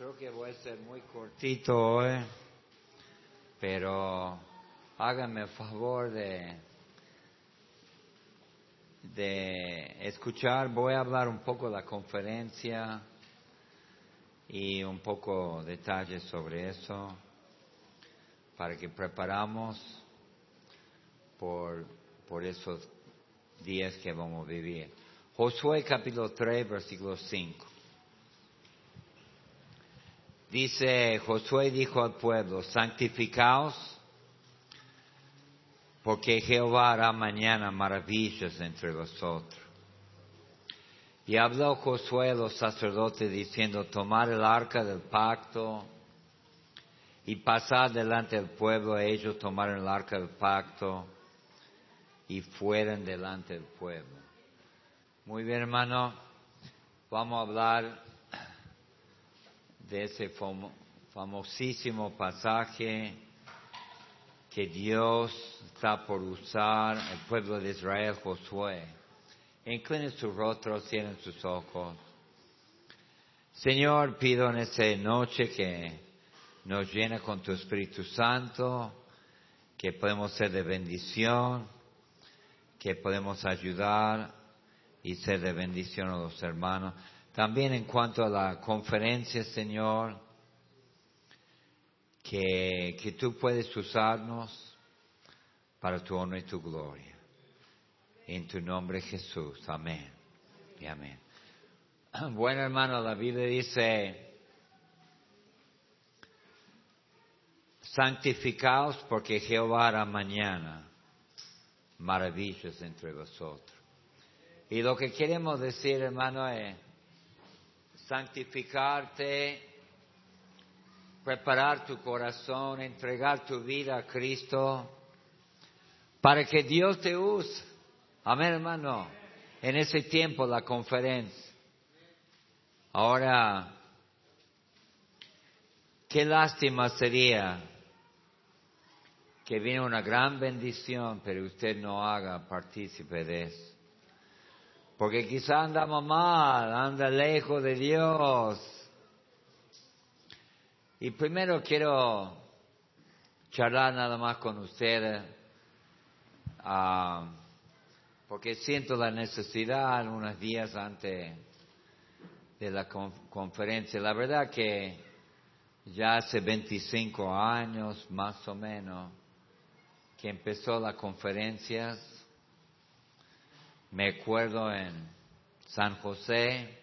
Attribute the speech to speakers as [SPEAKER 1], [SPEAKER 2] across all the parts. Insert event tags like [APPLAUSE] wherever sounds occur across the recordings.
[SPEAKER 1] Creo que voy a ser muy cortito hoy, pero háganme el favor de, de escuchar. Voy a hablar un poco de la conferencia y un poco detalles sobre eso para que preparamos por, por esos días que vamos a vivir. Josué capítulo 3, versículo 5. Dice, Josué dijo al pueblo, santificaos, porque Jehová hará mañana maravillas entre vosotros. Y habló Josué a los sacerdotes diciendo, tomar el arca del pacto y pasar delante del pueblo, ellos tomaron el arca del pacto y fueron delante del pueblo. Muy bien, hermano, vamos a hablar de ese famosísimo pasaje que Dios está por usar el pueblo de Israel, Josué. Inclinen su rostro, cierren sus ojos. Señor, pido en esta noche que nos llene con tu Espíritu Santo, que podemos ser de bendición, que podemos ayudar y ser de bendición a los hermanos. También en cuanto a la conferencia, Señor, que, que tú puedes usarnos para tu honor y tu gloria. En tu nombre Jesús. Amén. Y amén. [CLEARS THROAT] Bueno, hermano, la Biblia dice, santificaos porque Jehová hará mañana maravillas entre vosotros. Y lo que queremos decir, hermano, es, santificarte, preparar tu corazón, entregar tu vida a Cristo, para que Dios te use. Amén, hermano. En ese tiempo, la conferencia. Ahora, qué lástima sería que viene una gran bendición, pero usted no haga partícipe de eso. Porque quizá andamos mal, anda lejos de Dios. Y primero quiero charlar nada más con ustedes, ah, porque siento la necesidad unos días antes de la conferencia. La verdad que ya hace 25 años más o menos que empezó las conferencias me acuerdo en San José,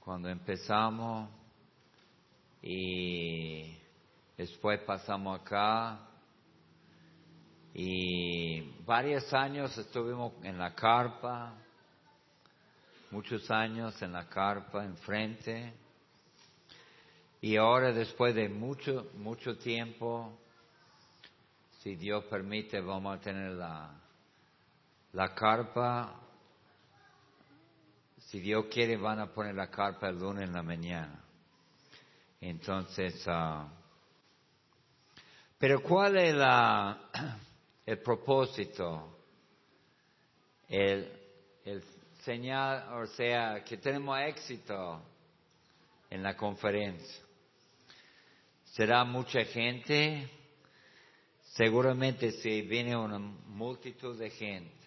[SPEAKER 1] cuando empezamos y después pasamos acá. Y varios años estuvimos en la carpa, muchos años en la carpa enfrente. Y ahora después de mucho, mucho tiempo, si Dios permite, vamos a tener la la carpa, si Dios quiere, van a poner la carpa el lunes en la mañana. Entonces, ah, pero ¿cuál es la, [CLEARS THROAT] el propósito? El, el señal, o sea, que tenemos éxito en la conferencia. Será mucha gente, seguramente si viene una multitud de gente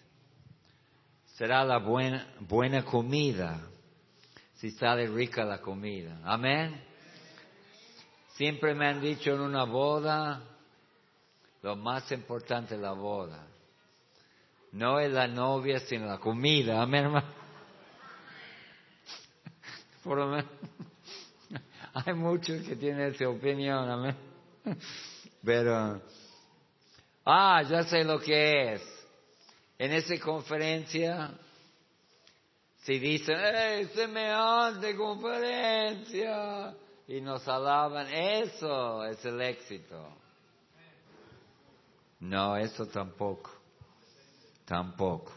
[SPEAKER 1] será la buena, buena comida, si sale rica la comida. Amén. Siempre me han dicho en una boda, lo más importante es la boda. No es la novia, sino la comida. Amén, hermano. [LAUGHS] Por lo menos. [LAUGHS] Hay muchos que tienen esa opinión, amén. [LAUGHS] Pero, ah, ya sé lo que es en esa conferencia, si dicen, ¡eh, semejante conferencia! Y nos alaban, eso es el éxito. No, eso tampoco. Tampoco.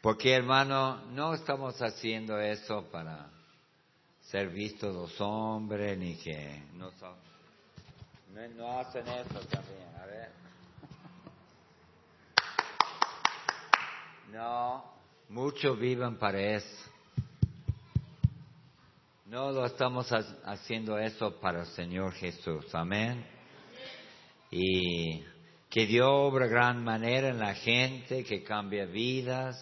[SPEAKER 1] Porque hermano, no estamos haciendo eso para ser vistos los hombres, ni que no, son, no, hacen eso también. A ver. No, muchos viven para eso. No lo estamos ha- haciendo eso para el Señor Jesús. Amén. Y que Dios obra gran manera en la gente, que cambia vidas,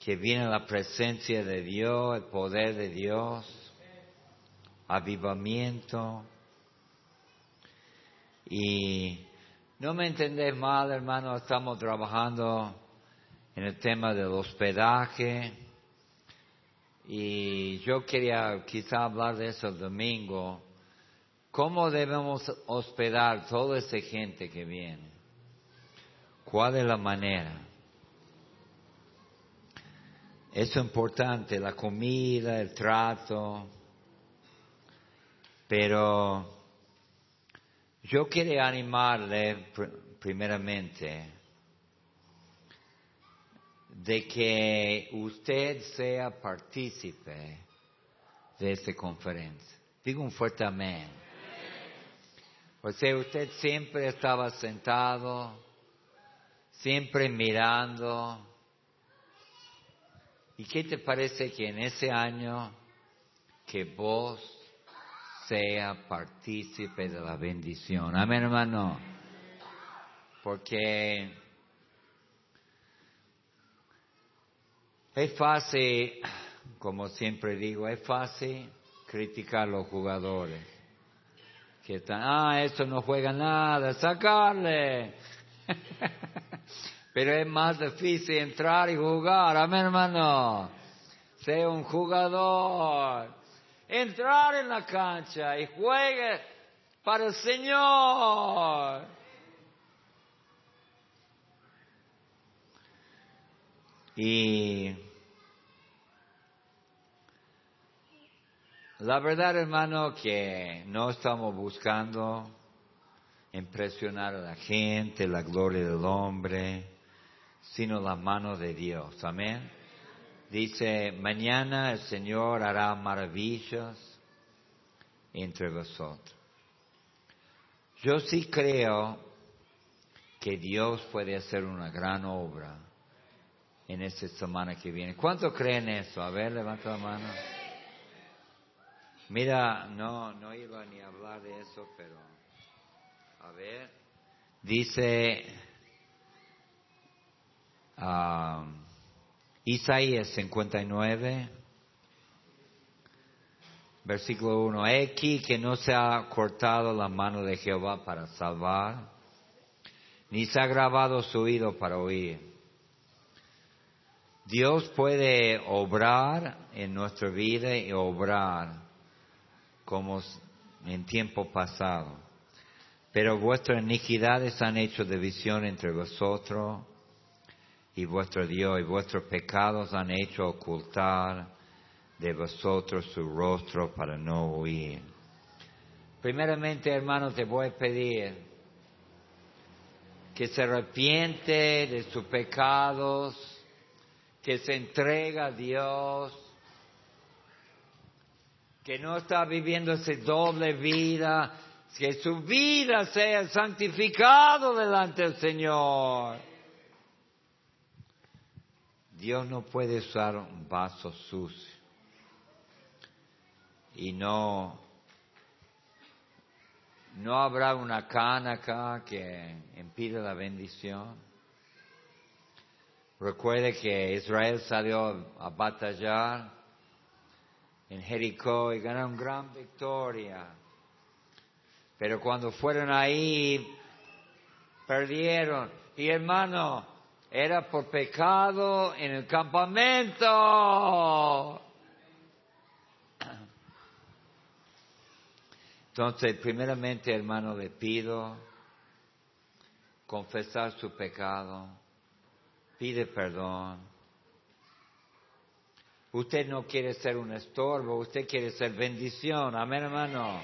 [SPEAKER 1] que viene la presencia de Dios, el poder de Dios, avivamiento. Y no me entendés mal, hermano, estamos trabajando en el tema del hospedaje. Y yo quería quizá hablar de eso el domingo. ¿Cómo debemos hospedar toda esa gente que viene? ¿Cuál es la manera? Eso es importante, la comida, el trato. Pero yo quería animarle pr- primeramente de que usted sea partícipe de esta conferencia. Digo un fuerte amén. O sea, usted siempre estaba sentado, siempre mirando. ¿Y qué te parece que en ese año que vos sea partícipe de la bendición? Amén, hermano. Porque es fácil, como siempre digo, es fácil criticar a los jugadores. Que están, ah, eso no juega nada, sacarle. [LAUGHS] Pero es más difícil entrar y jugar, amén hermano. Sea un jugador. Entrar en la cancha y juegue para el Señor. Y la verdad, hermano, que no estamos buscando impresionar a la gente, la gloria del hombre, sino la mano de Dios. Amén. Dice, mañana el Señor hará maravillas entre vosotros. Yo sí creo que Dios puede hacer una gran obra en esta semana que viene. ¿Cuántos creen eso? A ver, levanta la mano. Mira, no, no iba ni a hablar de eso, pero a ver, dice ah, Isaías 59, versículo 1, He aquí que no se ha cortado la mano de Jehová para salvar, ni se ha grabado su oído para oír. Dios puede obrar en nuestra vida y obrar como en tiempo pasado. Pero vuestras iniquidades han hecho división entre vosotros y vuestro Dios, y vuestros pecados han hecho ocultar de vosotros su rostro para no oír. Primeramente, hermano, te voy a pedir que se arrepiente de sus pecados, que se entrega a Dios, que no está viviendo esa doble vida, que su vida sea santificado delante del Señor. Dios no puede usar un vaso sucio y no no habrá una cana acá que impida la bendición. Recuerde que Israel salió a batallar en Jericó y ganaron gran victoria. Pero cuando fueron ahí, perdieron. Y hermano, era por pecado en el campamento. Entonces, primeramente, hermano, le pido confesar su pecado, pide perdón. Usted no quiere ser un estorbo, usted quiere ser bendición, amén, hermano.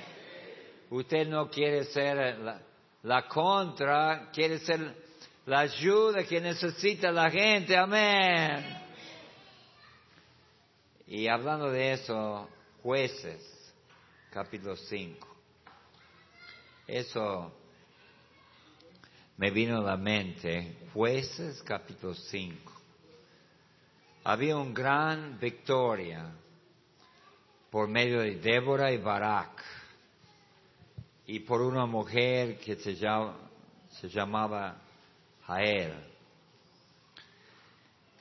[SPEAKER 1] Usted no quiere ser la, contra, quiere ser la ayuda que necesita la gente, amén. Y hablando de eso, jueces, capítulo 5. Eso me vino a la mente, jueces, capítulo 5. Había una gran victoria por medio de Débora y Barak y por una mujer que se, se llamaba Jael.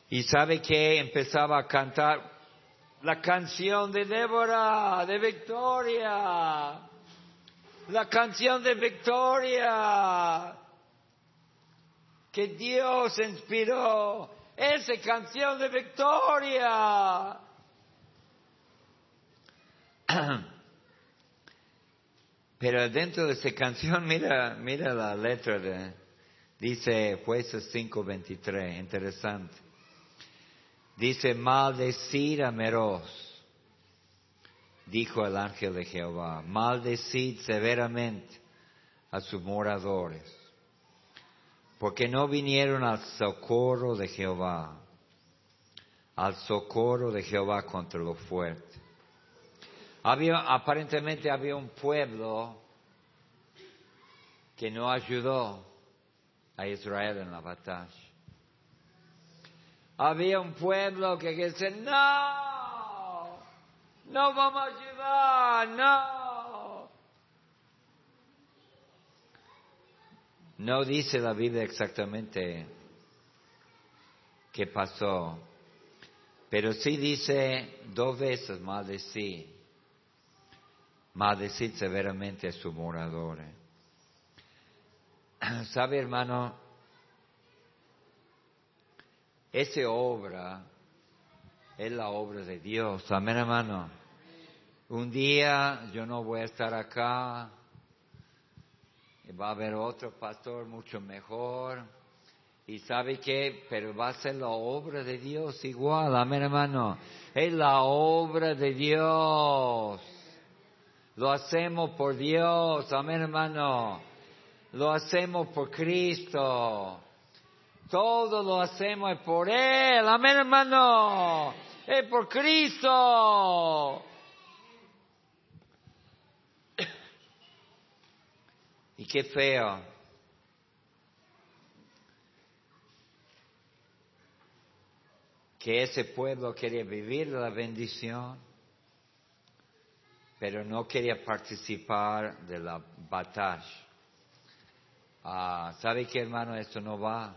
[SPEAKER 1] Y sabe que empezaba a cantar la canción de Débora, de victoria, la canción de victoria que Dios inspiró, esa canción de victoria. [CLEARS THROAT] Pero dentro de esa canción, mira, mira la letra de, dice Jueces 5:23, interesante. Dice, maldecir a Meroz, dijo el ángel de Jehová, maldecid severamente a sus moradores, porque no vinieron al socorro de Jehová, al socorro de Jehová contra lo fuerte. Había, aparentemente había un pueblo que no ayudó a Israel en la batalla. Había un pueblo que dice, no, no vamos a ayudar, no. No dice la Biblia exactamente qué pasó, pero sí dice dos veces maldecir, maldecir severamente a sus moradores. [CLEARS THROAT] ¿Sabe, hermano? Esa obra es la obra de Dios. Amén, hermano. Un día yo no voy a estar acá. Va a haber otro pastor mucho mejor. Y sabe qué, pero va a ser la obra de Dios igual. Amén, hermano. Es la obra de Dios. Lo hacemos por Dios. Amén, hermano. Lo hacemos por Cristo. Todo lo hacemos por Él. Amén, hermano. Es por Cristo. Y qué feo. Que ese pueblo quería vivir la bendición, pero no quería participar de la batalla. Ah, ¿Sabe qué, hermano? Esto no va.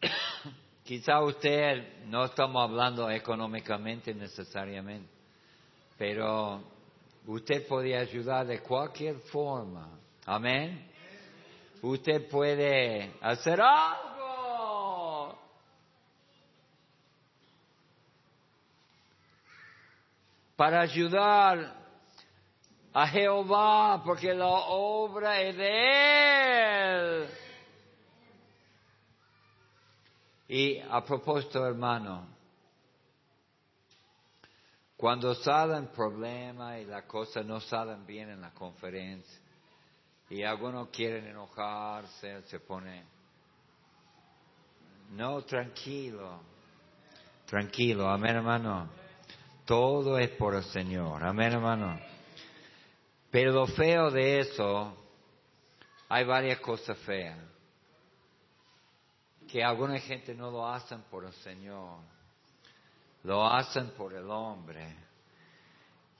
[SPEAKER 1] [COUGHS] Quizá usted no estamos hablando económicamente necesariamente, pero usted puede ayudar de cualquier forma. Amén. Usted puede hacer algo. Para ayudar a Jehová, porque la obra es de Él. Y a propósito, hermano, cuando salen problemas y las cosas no salen bien en la conferencia, y algunos quieren enojarse, se pone, no, tranquilo, tranquilo, amén hermano, todo es por el Señor, amén hermano. Pero lo feo de eso, hay varias cosas feas que alguna gente no lo hacen por el Señor, lo hacen por el hombre.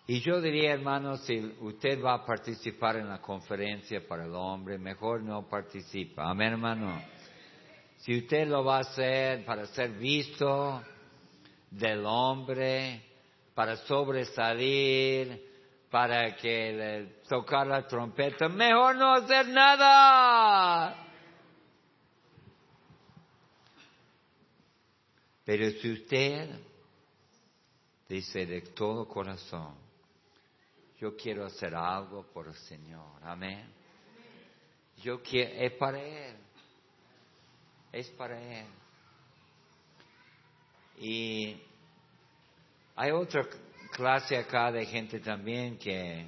[SPEAKER 1] Y yo diría, hermano, si usted va a participar en la conferencia para el hombre, mejor no participa. Amén, hermano. Si usted lo va a hacer para ser visto del hombre, para sobresalir, para que le tocar la trompeta, mejor no hacer nada. Pero si usted dice de todo corazón, yo quiero hacer algo por el Señor, amén. Yo quiero, es para Él, es para Él. Y hay otra clase acá de gente también que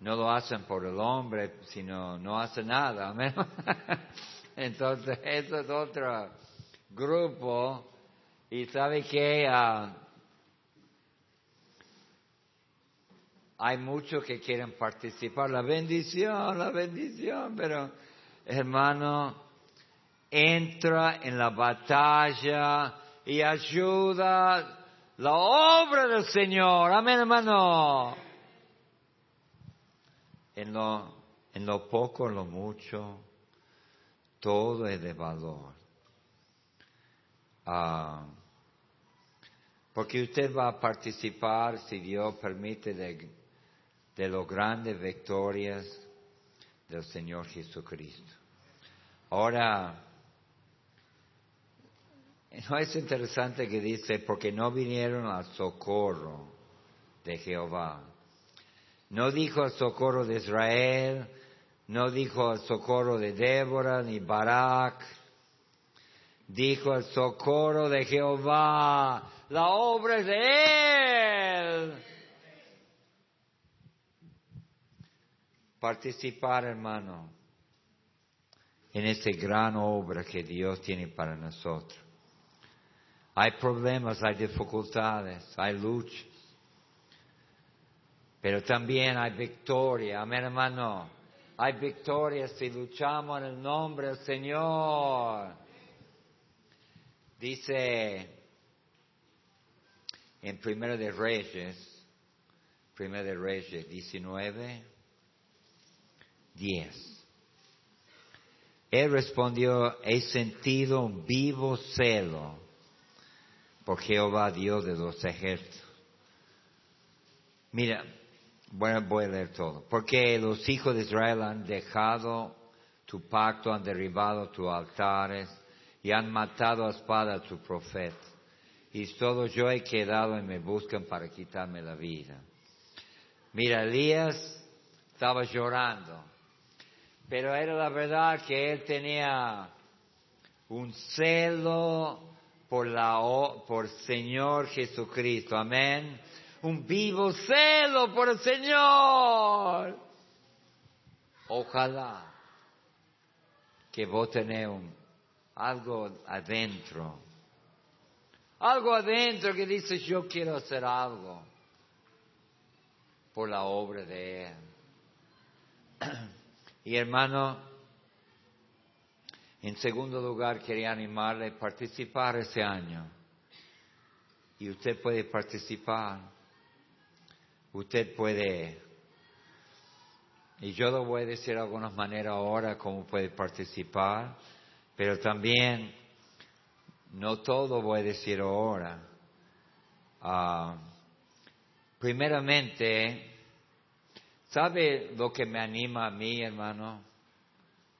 [SPEAKER 1] no lo hacen por el hombre, sino no hacen nada. [LAUGHS] Entonces, eso es otra grupo y sabe que ah, hay muchos que quieren participar. La bendición, la bendición, pero hermano, entra en la batalla y ayuda la obra del Señor. Amén, hermano. En lo, en lo poco, en lo mucho, todo es de valor. Ah, porque usted va a participar, si Dios permite, de, de las grandes victorias del Señor Jesucristo. Ahora, ¿no es interesante que dice, porque no vinieron al socorro de Jehová? No dijo al socorro de Israel, no dijo al socorro de Débora ni Barak, dijo al socorro de Jehová, la obra es de Él. Participar, hermano, en esta gran obra que Dios tiene para nosotros. Hay problemas, hay dificultades, hay luchas, pero también hay victoria. Amén, hermano. Hay victoria si luchamos en el nombre del Señor. Dice en Primero de Reyes, Primero de Reyes 19, 10. Él respondió, he sentido un vivo celo por Jehová Dios de los ejércitos. Mira, bueno, voy a leer todo. Porque los hijos de Israel han dejado tu pacto, han derribado tus altares y han matado a espada a tu profeta. Y todo yo he quedado y me buscan para quitarme la vida. Mira, Elías estaba llorando, pero era la verdad que él tenía un celo por la por Señor Jesucristo. Amén. Un vivo celo por el Señor. Ojalá que vos tenés algo adentro. Algo adentro que dice yo quiero hacer algo por la obra de Él. [CLEARS THROAT] Y hermano, en segundo lugar quería animarle a participar ese año. Y usted puede participar. Usted puede, y yo lo voy a decir de alguna manera ahora cómo puede participar, pero también no todo voy a decir ahora. Ah, primeramente, ¿sabe lo que me anima a mí, hermano?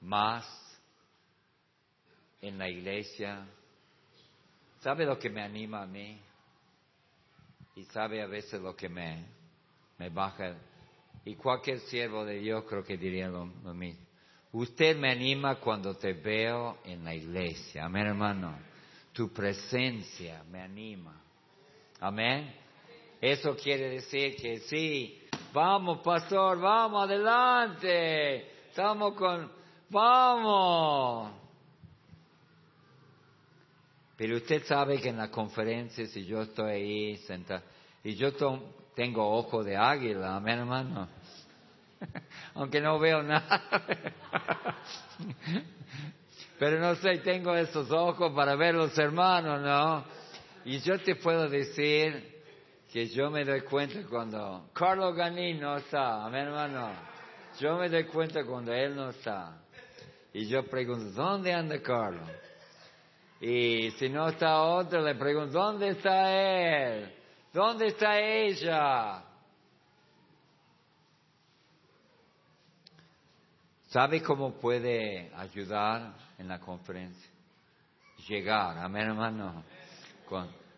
[SPEAKER 1] Más en la iglesia. ¿Sabe lo que me anima a mí? Y sabe a veces lo que me, me baja. Y cualquier siervo de Dios creo que diría lo, mismo. Usted me anima cuando te veo en la iglesia. Amén, hermano. Tu presencia me anima. Amén. Eso quiere decir que sí, vamos, pastor, vamos adelante. Estamos con, vamos. Pero usted sabe que en la conferencia, si yo estoy ahí sentado, y yo tengo ojo de águila, amén hermano, [LAUGHS] aunque no veo nada, [LAUGHS] pero no sé, tengo esos ojos para ver los hermanos, ¿no? Y yo te puedo decir que yo me doy cuenta cuando Carlos Ganí no está, amén hermano, yo me doy cuenta cuando él no está. Y yo pregunto, ¿dónde anda Carlos? Y si no está otro, le pregunto, ¿dónde está él? ¿Dónde está ella? ¿Sabe cómo puede ayudar en la conferencia? Llegar, amén hermano.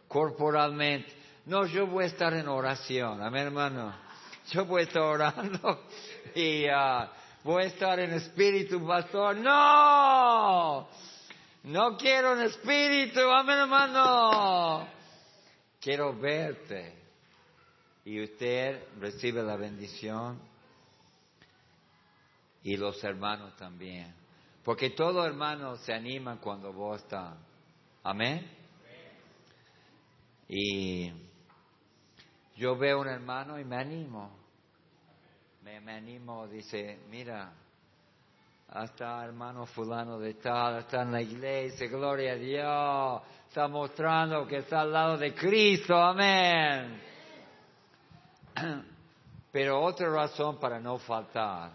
[SPEAKER 1] corporalmente. No, yo voy a estar en oración, amén hermano. Yo voy a estar orando y uh, voy a estar en espíritu, pastor. No, no quiero en espíritu, amén hermano. Quiero verte. Y usted recibe la bendición y los hermanos también. Porque todo hermano se anima cuando vos estás. Amén. Y yo veo un hermano y me animo. Me, me animo, dice, mira, hasta hermano fulano de tal, está en la iglesia, gloria a Dios, está mostrando que está al lado de Cristo, amén. Pero otra razón para no faltar.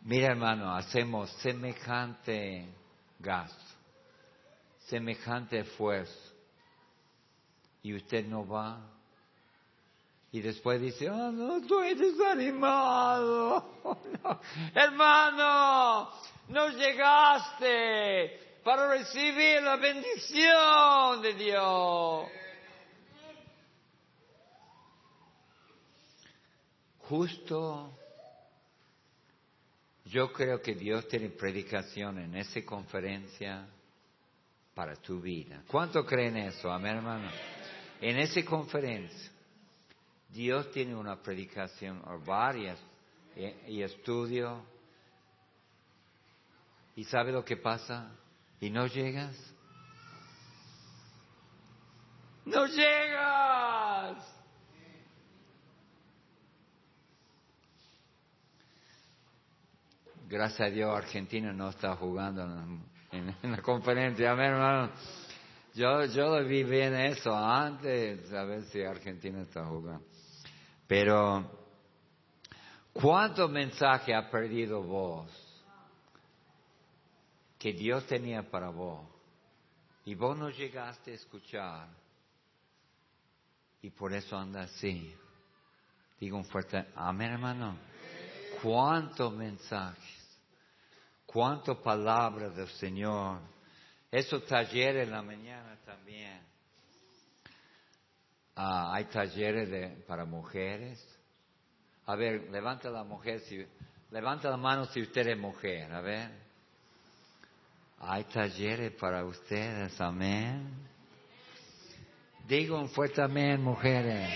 [SPEAKER 1] Mira hermano, hacemos semejante gasto, semejante esfuerzo, y usted no va. Y después dice, oh, no, estoy desanimado. [LAUGHS] Hermano, no llegaste para recibir la bendición de Dios. Justo, yo creo que Dios tiene predicación en esa conferencia para tu vida. ¿Cuánto creen eso? Amén, hermano. En esa conferencia, Dios tiene una predicación o varias y, estudio. ¿Y sabe lo que pasa? ¿Y no llegas? ¡No llegas! gracias a Dios Argentina no está jugando en, la conferencia, amén hermano. Yo, yo lo vi bien eso antes, a ver si Argentina está jugando. Pero, ¿cuánto mensaje ha perdido vos que Dios tenía para vos? Y vos no llegaste a escuchar. Y por eso anda así. Digo un fuerte amén, hermano. ¿Cuántos mensajes? cuántas palabras del Señor. Esos talleres en la mañana también. Ah, hay talleres de, para mujeres. A ver, levanta la mujer, si, levanta la mano si usted es mujer, a ver. Hay talleres para ustedes, amén. Digo un fuerte amén, mujeres.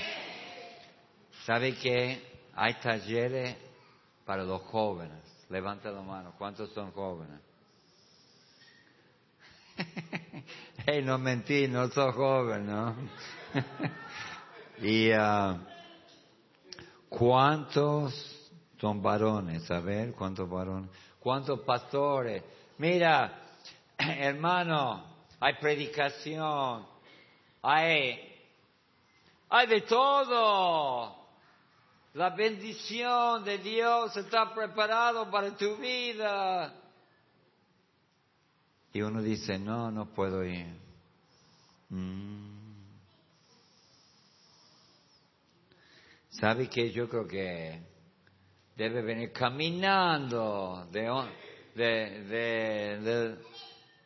[SPEAKER 1] ¿Sabe qué? Hay talleres para los jóvenes. Levanta la mano. ¿Cuántos son jóvenes? [LAUGHS] hey, no mentí, no soy joven, ¿no? [LAUGHS] y uh, ¿cuántos son varones? A ver, ¿cuántos varones? ¿Cuántos pastores? Mira, [CLEARS THROAT] hermano, hay predicación, hay, hay de todo. La bendición de Dios está preparado para tu vida. Y uno dice, no, no puedo ir. Mm. ¿Sabe que Yo creo que debe venir caminando de,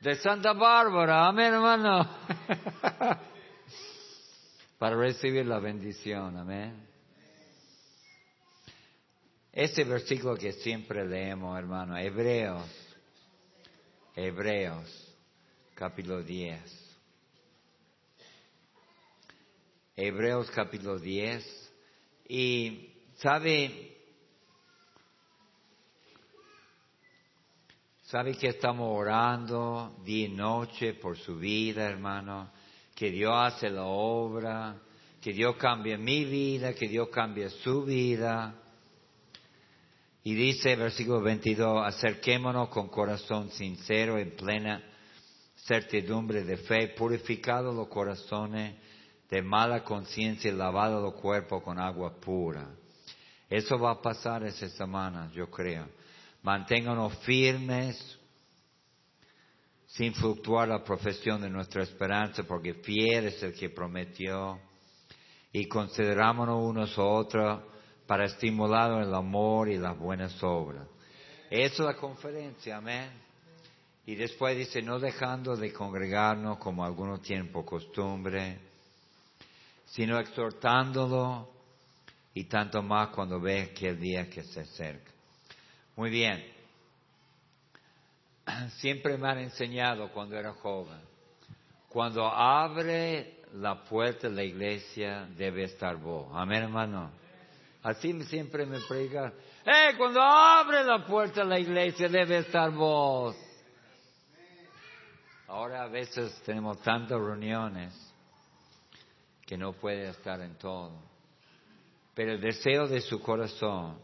[SPEAKER 1] de, Santa Bárbara, amén hermano, [LAUGHS] para recibir la bendición, amén. Ese versículo que siempre leemos, hermano, Hebreos, Hebreos, capítulo 10. Hebreos capítulo 10. Y, ¿sabe? ¿Sabe que estamos orando día y noche por su vida, hermano? Que Dios hace la obra, que Dios cambie mi vida, que Dios cambie su vida. Y dice, versículo 22, acerquémonos con corazón sincero, en plena certidumbre de fe, purificado los corazones de mala conciencia y lavado los cuerpos con agua pura. Eso va a pasar esta semana, yo creo. Manténganos firmes, sin fluctuar la profesión de nuestra esperanza, porque fiel es el que prometió. Y considerámonos unos a otros para estimular el amor y las buenas obras. Eso es la conferencia, amén. Y después dice, no dejando de congregarnos como algunos tienen por costumbre, sino exhortándolo y tanto más cuando ve que el día que se acerca. Muy bien. [CLEARS THROAT] Siempre me han enseñado cuando era joven, cuando abre la puerta de la iglesia debe estar vos. Amén, hermano. Así siempre me predican. ¡Eh! Cuando abre la puerta de la iglesia debe estar vos. Ahora a veces tenemos tantas reuniones que no puede estar en todo. Pero el deseo de su corazón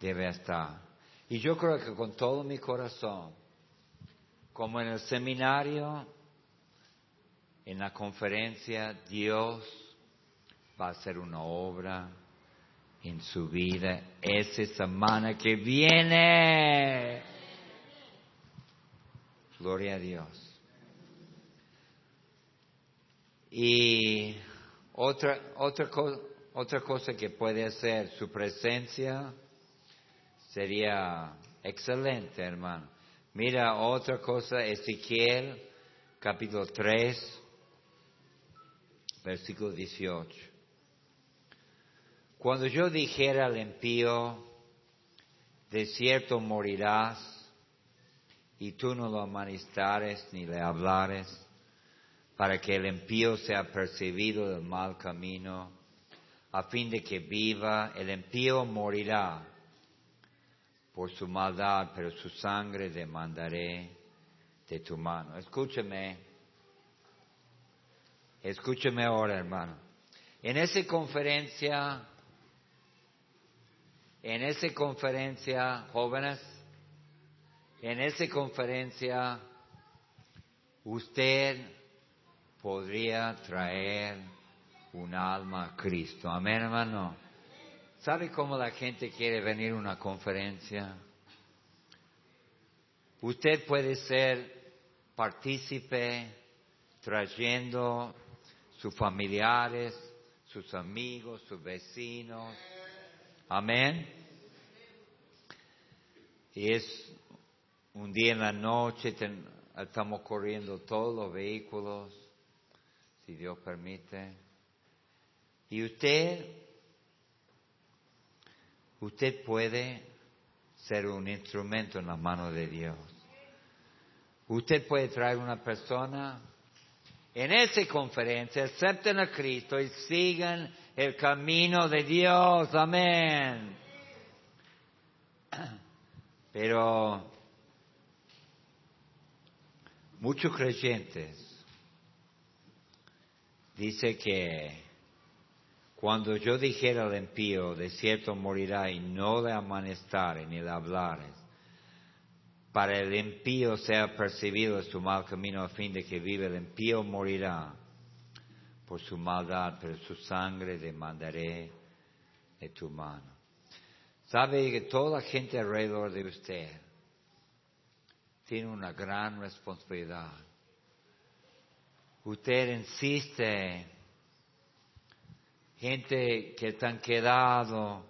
[SPEAKER 1] debe estar. Y yo creo que con todo mi corazón, como en el seminario, en la conferencia, Dios va a hacer una obra en su vida esa semana que viene. Gloria a Dios. Y otra, otra, otra cosa que puede hacer su presencia sería excelente, hermano. Mira, otra cosa, Ezequiel, capítulo 3, versículo 18. Cuando yo dijera al impío, de cierto morirás, y tú no lo amonestares ni le hablares, para que el impío sea percibido del mal camino, a fin de que viva, el impío morirá por su maldad, pero su sangre demandaré de tu mano. Escúcheme, escúcheme ahora, hermano. En esa conferencia, en esa conferencia, jóvenes, en esa conferencia, usted podría traer un alma a Cristo. Amén, hermano. ¿Sabe cómo la gente quiere venir a una conferencia? Usted puede ser partícipe trayendo sus familiares, sus amigos, sus vecinos. Amén. Y es un día en la noche, estamos corriendo todos los vehículos si Dios permite. Y usted, usted puede ser un instrumento en la mano de Dios. Usted puede traer una persona en esa conferencia, acepten a Cristo y sigan el camino de Dios. Amén. Pero muchos creyentes dice que cuando yo dijera al impío, de cierto morirá y no le amanestare ni le hablares, para el impío sea percibido su mal camino a fin de que vive el impío morirá por su maldad, pero su sangre demandaré de tu mano. Sabe que toda la gente alrededor de usted tiene una gran responsabilidad usted insiste, gente que están quedado,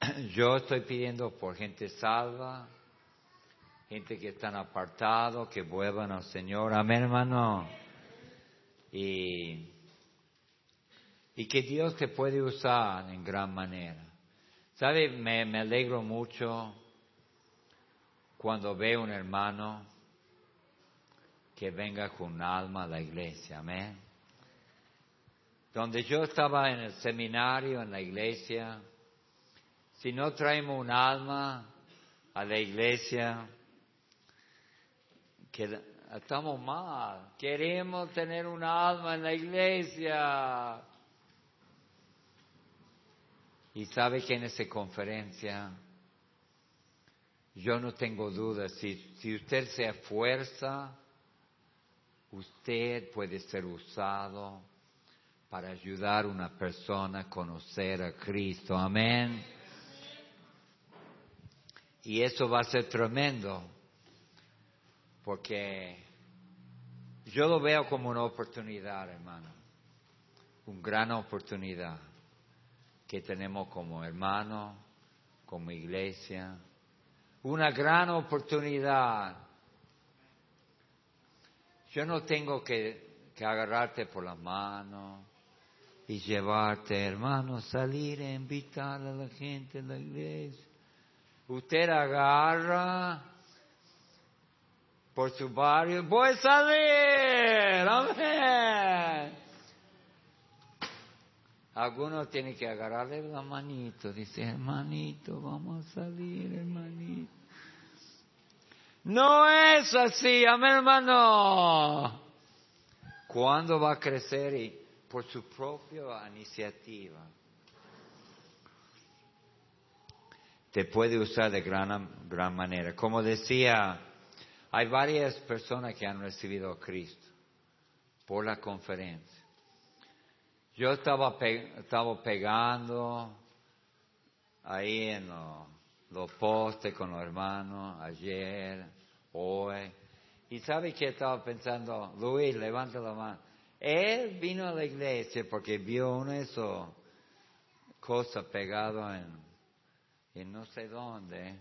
[SPEAKER 1] [CLEARS THROAT] yo estoy pidiendo por gente salva, gente que están apartados, que vuelvan al Señor, amén hermano. Y, y que Dios te puede usar en gran manera. ¿Sabe? Me, me alegro mucho cuando veo un hermano que venga con alma a la iglesia, amén. Donde yo estaba en el seminario, en la iglesia, si no traemos un alma a la iglesia, que estamos mal. Queremos tener un alma en la iglesia. Y sabe que en esa conferencia, yo no tengo duda, si, si usted se esfuerza, usted puede ser usado para ayudar a una persona a conocer a Cristo. Amén. Y eso va a ser tremendo, porque yo lo veo como una oportunidad, hermano, una gran oportunidad que tenemos como hermano, como iglesia, una gran oportunidad yo no tengo que, agarrarte por la mano y llevarte, hermano, salir e invitar a la gente en la iglesia. Usted agarra por su barrio, voy a salir, amén. Algunos tienen que agarrarle la manito, dice, hermanito, vamos a salir, hermanito. No es así, amén hermano. ¿Cuándo va a crecer? Y por su propia iniciativa. te puede usar de gran, manera. Como decía, hay varias personas que han recibido a Cristo por la conferencia. Yo estaba, estaba pegando ahí en los postes con los hermanos ayer, hoy. Y sabe que estaba pensando, Luis, levanta la mano. Él vino a la iglesia porque vio una de esas cosas pegado en, en no sé dónde.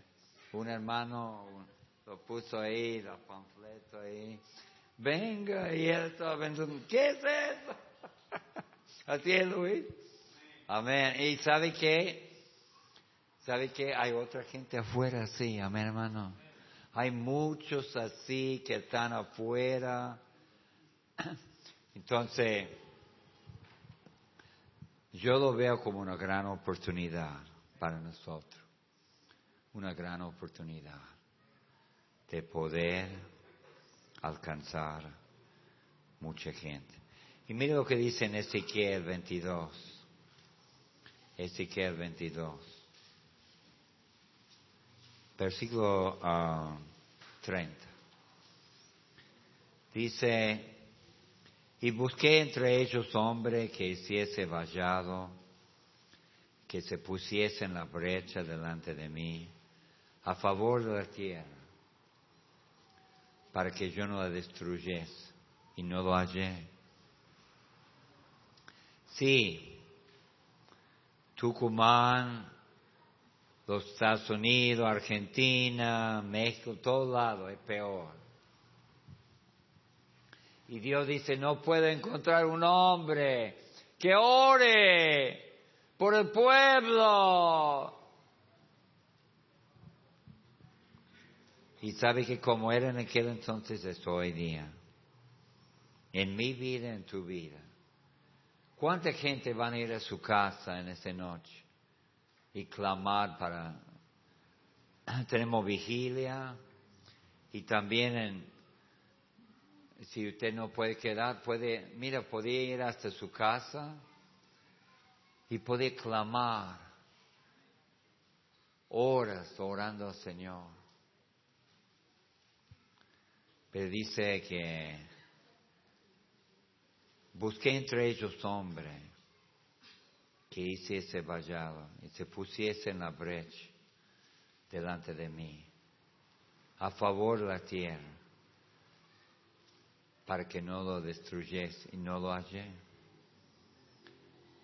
[SPEAKER 1] Un hermano lo puso ahí, los panfletos ahí. Venga, y él estaba pensando, ¿qué es eso? [LAUGHS] Así es, Luis. Amén. Y sabe qué? ¿Sabe qué? Hay otra gente afuera así, amén, hermano. Hay muchos así que están afuera. [CLEARS THROAT] Entonces, yo lo veo como una gran oportunidad para nosotros. Una gran oportunidad de poder alcanzar mucha gente. Y mire lo que dice en Ezequiel 22. Ezequiel 22. Versículo 30. Ah, dice, y busqué entre ellos hombre que hiciese vallado, que se pusiese en la brecha delante de mí, a favor de la tierra, para que yo no la destruyese, y no lo hallé. Sí, Tucumán, los Estados Unidos, Argentina, México, todo lado es peor. Y Dios dice, no puedo encontrar un hombre que ore por el pueblo. Y sabe que como era en aquel entonces es hoy día. En mi vida, en tu vida. ¿Cuánta gente van a ir a su casa en esta noche y clamar para... [CLEARS THROAT] Tenemos vigilia y también si usted no puede quedar, puede, mira, puede ir hasta su casa y puede clamar horas orando al Señor. Pero dice que Busqué entre ellos hombre que hiciese vallado y se pusiese en la brecha delante de mí, a favor de la tierra, para que no lo destruyese y no lo hallé.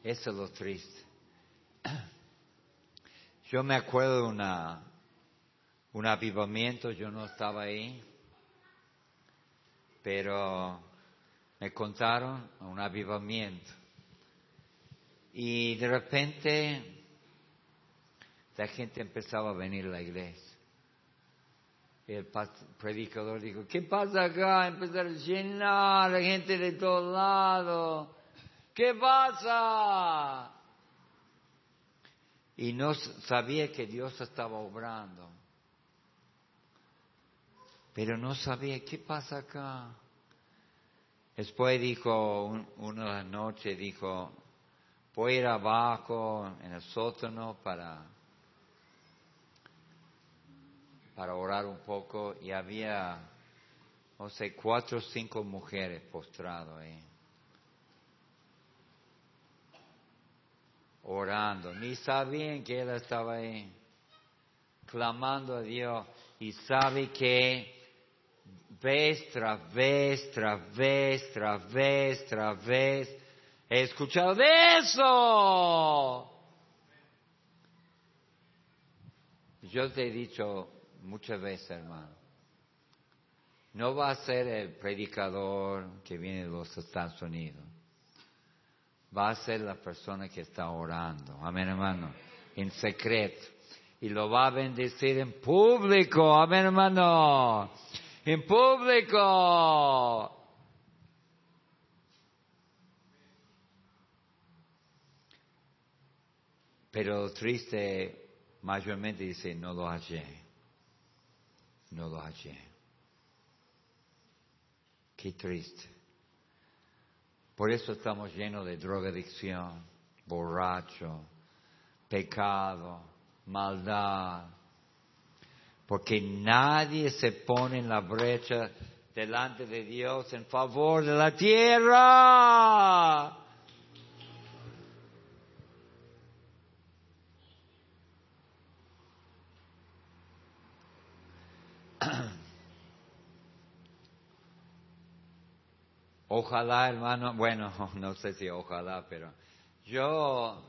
[SPEAKER 1] Eso es lo triste. [CLEARS THROAT] Yo me acuerdo de una, un avivamiento, yo no estaba ahí, pero me contaron un avivamiento. Y de repente la gente empezaba a venir a la iglesia. El predicador dijo, ¿qué pasa acá? Empezar a llenar la gente de todos lados. ¿Qué pasa? Y no sabía que Dios estaba obrando. Pero no sabía, ¿qué pasa acá? Después dijo, una noche dijo, voy a ir abajo en el sótano para, para orar un poco y había, no sé, cuatro o cinco mujeres postradas ahí. Orando, ni sabían que él estaba ahí, clamando a Dios y sabe que vez tras vez, tras vez, tras vez, tras vez, he escuchado de eso. Yo te he dicho muchas veces, hermano, no va a ser el predicador que viene de los Estados Unidos. Va a ser la persona que está orando. Amén, hermano. En secreto. Y lo va a bendecir en público. Amén, hermano en público. Pero triste, mayormente dice, no lo hallé, no lo hallé. Qué triste. Por eso estamos llenos de drogadicción, borracho, pecado, maldad. Porque nadie se pone en la brecha delante de Dios en favor de la tierra. [CLEARS THROAT] Ojalá, hermano, bueno, [LAUGHS] no sé si ojalá, pero yo,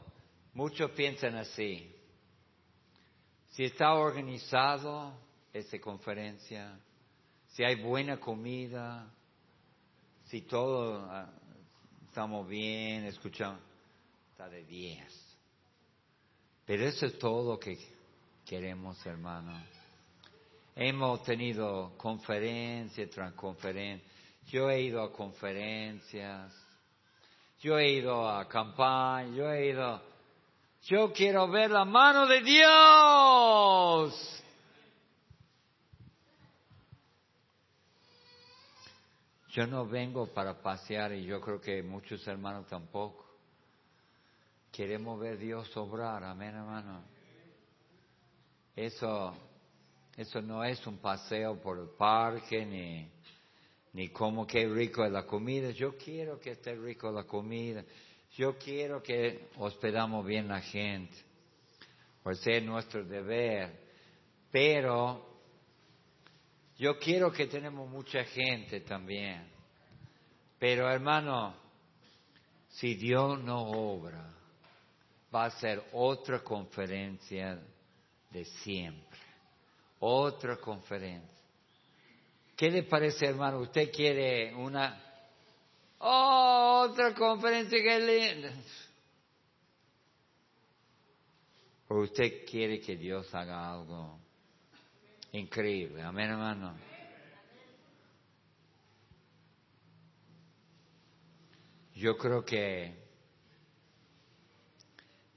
[SPEAKER 1] muchos piensan así. Si está organizado esa conferencia, si hay buena comida, si todo ah, estamos bien, escuchamos, está de 10. Pero eso es todo lo que queremos, hermano. Hemos tenido conferencia tras conferencia. Yo he ido a conferencias. Yo he ido a campaña. Yo he ido. Yo quiero ver la mano de Dios. Yo no vengo para pasear y yo creo que muchos hermanos tampoco. Queremos ver Dios obrar, amén hermano. Eso eso no es un paseo por el parque ni, ni como que rico es la comida. Yo quiero que esté rico la comida. Yo quiero que hospedamos bien la gente. Pues es nuestro deber. Pero yo quiero que tenemos mucha gente también. Pero hermano, si Dios no obra, va a ser otra conferencia de siempre otra conferencia. ¿Qué le parece, hermano? ¿Usted quiere una otra conferencia que linda? ¿O usted quiere que Dios haga algo increíble? Amén, hermano. Yo creo que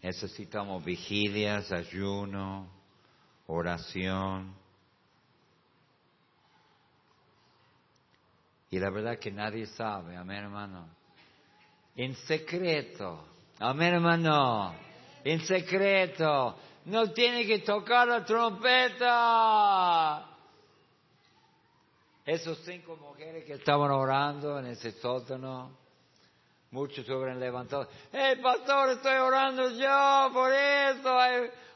[SPEAKER 1] necesitamos vigilias, ayuno, oración. Y la verdad que nadie sabe, amén hermano. En secreto, amén hermano, en secreto. No tiene que tocar la trompeta. Esos cinco mujeres que estaban orando en ese sótano, muchos se hubieran levantado. ¡Hey, pastor, estoy orando yo por eso!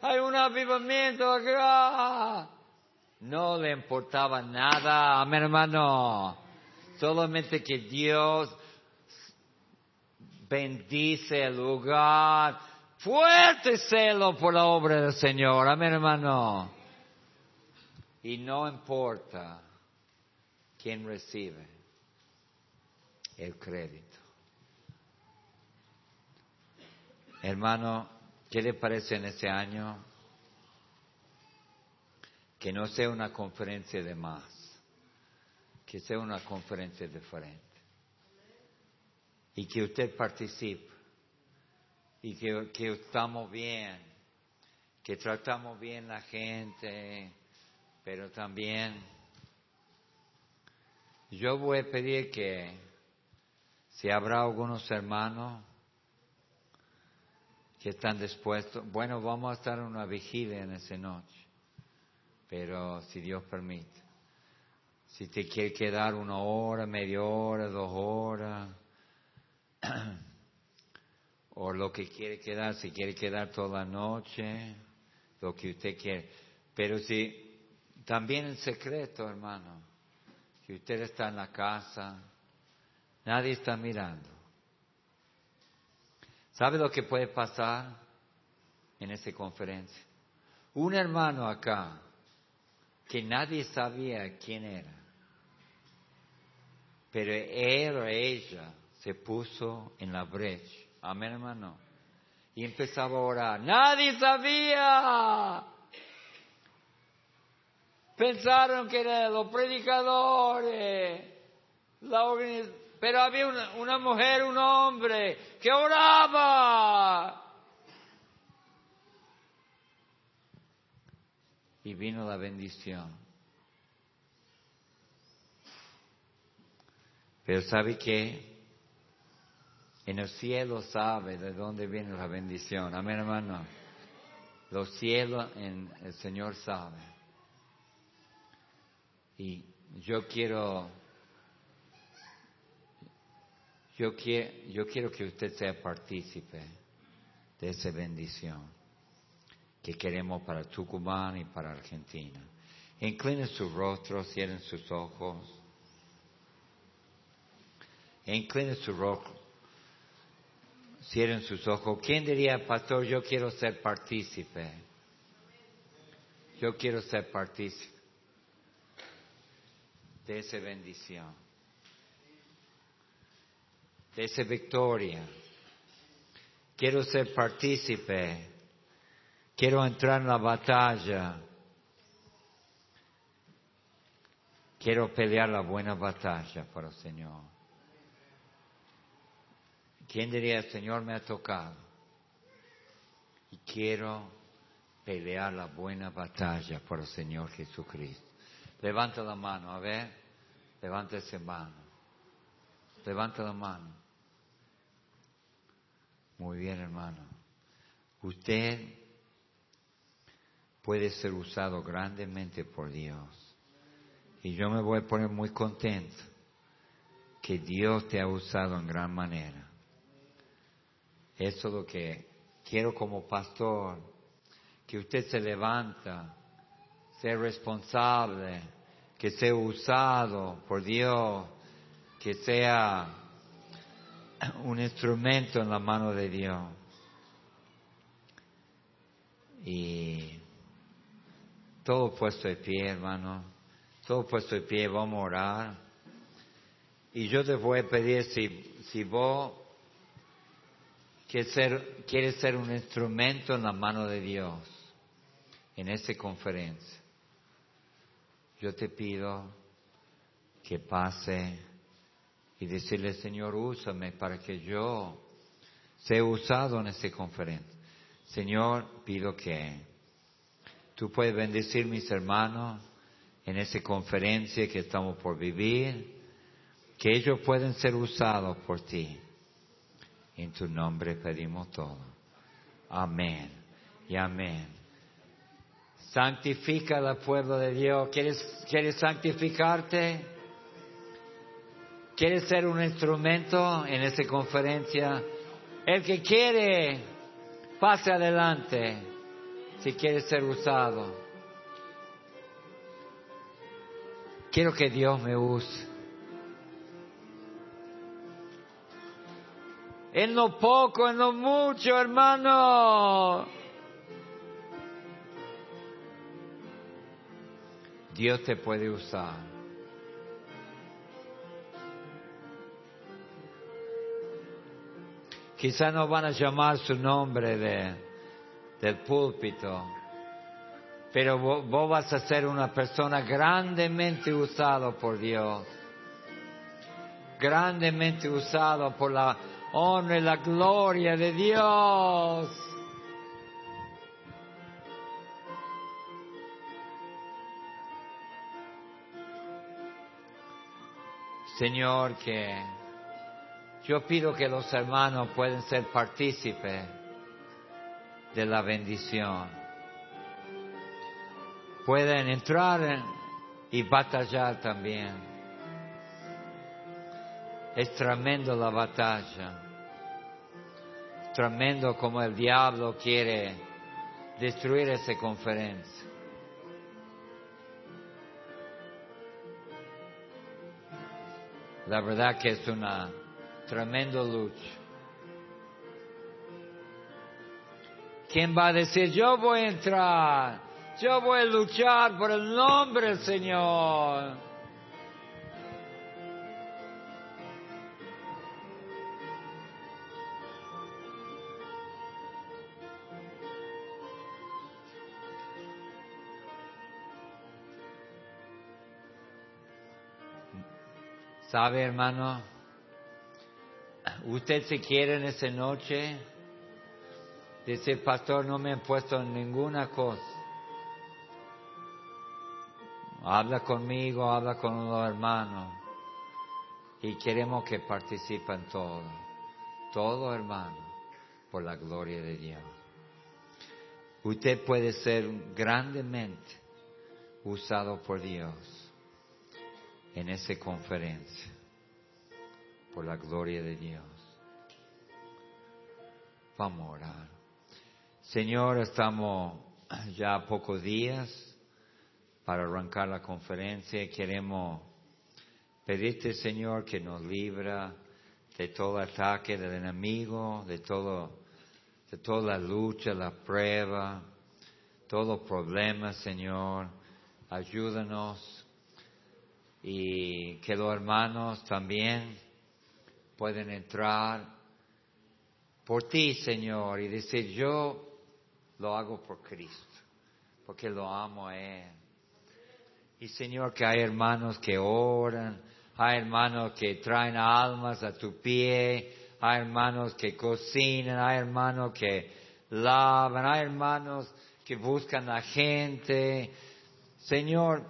[SPEAKER 1] hay un avivamiento acá. No le importaba nada a mi hermano. Solamente que Dios bendice el lugar. Fuerte celo por la obra del Señor. Amén, hermano. Y no importa quién recibe el crédito. Hermano, ¿Qué le parece en ese año? Que no sea una conferencia de más, que sea una conferencia diferente. Y que usted participe. Y que, que estamos bien, que tratamos bien la gente, pero también yo voy a pedir que si habrá algunos hermanos que están dispuestos. Bueno, vamos a estar en una vigilia en esa noche, pero si Dios permite. Si te quiere quedar una hora, media hora, dos horas, [CLEARS THROAT] o lo que quiere quedar, si quiere quedar toda la noche, lo que usted quiere. Pero si también en secreto, hermano, si usted está en la casa, nadie está mirando. ¿Sabe lo que puede pasar en esa conferencia? Un hermano acá que nadie sabía quién era, pero él o ella se puso en la brecha. Amén, hermano. Y empezaba a orar. Nadie sabía. Pensaron que eran los predicadores, la organización pero había una, mujer, un hombre que oraba. Y vino la bendición. Pero ¿sabe qué? En el cielo sabe de dónde viene la bendición. Amén, hermano. los cielos, en, el Señor sabe. Y yo quiero, yo quiero, yo quiero que usted sea partícipe de esa bendición que queremos para Tucumán y para Argentina. Inclinen su rostro, cierren sus ojos. Inclinen su rostro, cierren sus ojos. ¿Quién diría, pastor, yo quiero ser partícipe? Yo quiero ser partícipe de esa bendición, de esa victoria. Quiero ser partícipe. Quiero entrar en la batalla. Quiero pelear la buena batalla para el Señor. ¿Quién diría, el Señor me ha tocado? Y quiero pelear la buena batalla por el Señor Jesucristo. Levanta la mano, a ver. Levanta esa mano. Levanta la mano. Muy bien, hermano. Usted puede ser usado grandemente por Dios. Y yo me voy a poner muy contento que Dios te ha usado en gran manera. Eso es lo que quiero como pastor, que usted se levanta, sea responsable, que sea usado por Dios, que sea [COUGHS] un instrumento en la mano de Dios. Y todo puesto de pie, hermano, todo puesto de pie, vamos a orar. Y yo te voy a pedir si, si vos quieres ser, quieres ser un instrumento en la mano de Dios en esta conferencia, yo te pido que pase y decirle, Señor, úsame para que yo sea usado en esta conferencia. Señor, pido que tú puedes bendecir mis hermanos en esta conferencia que estamos por vivir, que ellos pueden ser usados por ti. En tu nombre pedimos todo. Amén y amén. Santifica al pueblo de Dios. ¿Quieres, ¿Quieres santificarte? ¿Quieres ser un instrumento en esta conferencia? El que quiere, pase adelante si quiere ser usado. Quiero que Dios me use. En lo poco, en lo mucho, hermano. Dios te puede usar. Quizá no van a llamar su nombre de, del púlpito, pero vos, vos vas a ser una persona grandemente usado por Dios, grandemente usado por la honra y la gloria de Dios. Señor, que yo pido que los hermanos puedan ser partícipes de la bendición. Pueden entrar y batallar también. Es tremendo la batalla. Tremendo como el diablo quiere destruir esa conferencia. La verdad que es una tremenda lucha. ¿Quién va a decir, yo voy a entrar, yo voy a luchar por el nombre del Señor? ¿Sabe, hermano? Usted se quiere en esa noche. Dice, pastor, no me han puesto en ninguna cosa. Habla conmigo, habla con los hermanos. Y queremos que participen todos. Todo hermano, por la gloria de Dios. usted puede ser grandemente usado por Dios en esa conferencia, por la gloria de Dios. Vamos a orar. Señor, estamos ya a pocos días para arrancar la conferencia queremos pedirte, Señor, que nos libra de todo ataque del enemigo, de todo, de toda la lucha, la prueba, todo problema, Señor. Ayúdanos y que los hermanos también pueden entrar por ti, Señor, y decir, yo lo hago por Cristo, porque lo amo a Él. Y Señor, que hay hermanos que oran, hay hermanos que traen almas a tu pie, hay hermanos que cocinan, hay hermanos que lavan, hay hermanos que buscan a gente. Señor,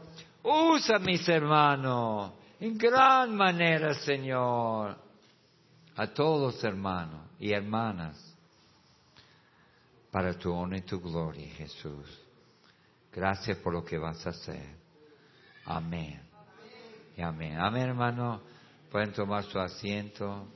[SPEAKER 1] usa mis hermanos en gran manera, Señor, a todos hermanos y hermanas, para tu honor y tu gloria, Jesús. Gracias por lo que vas a hacer. Amén. Y amén. Amén, hermano. Pueden tomar su asiento.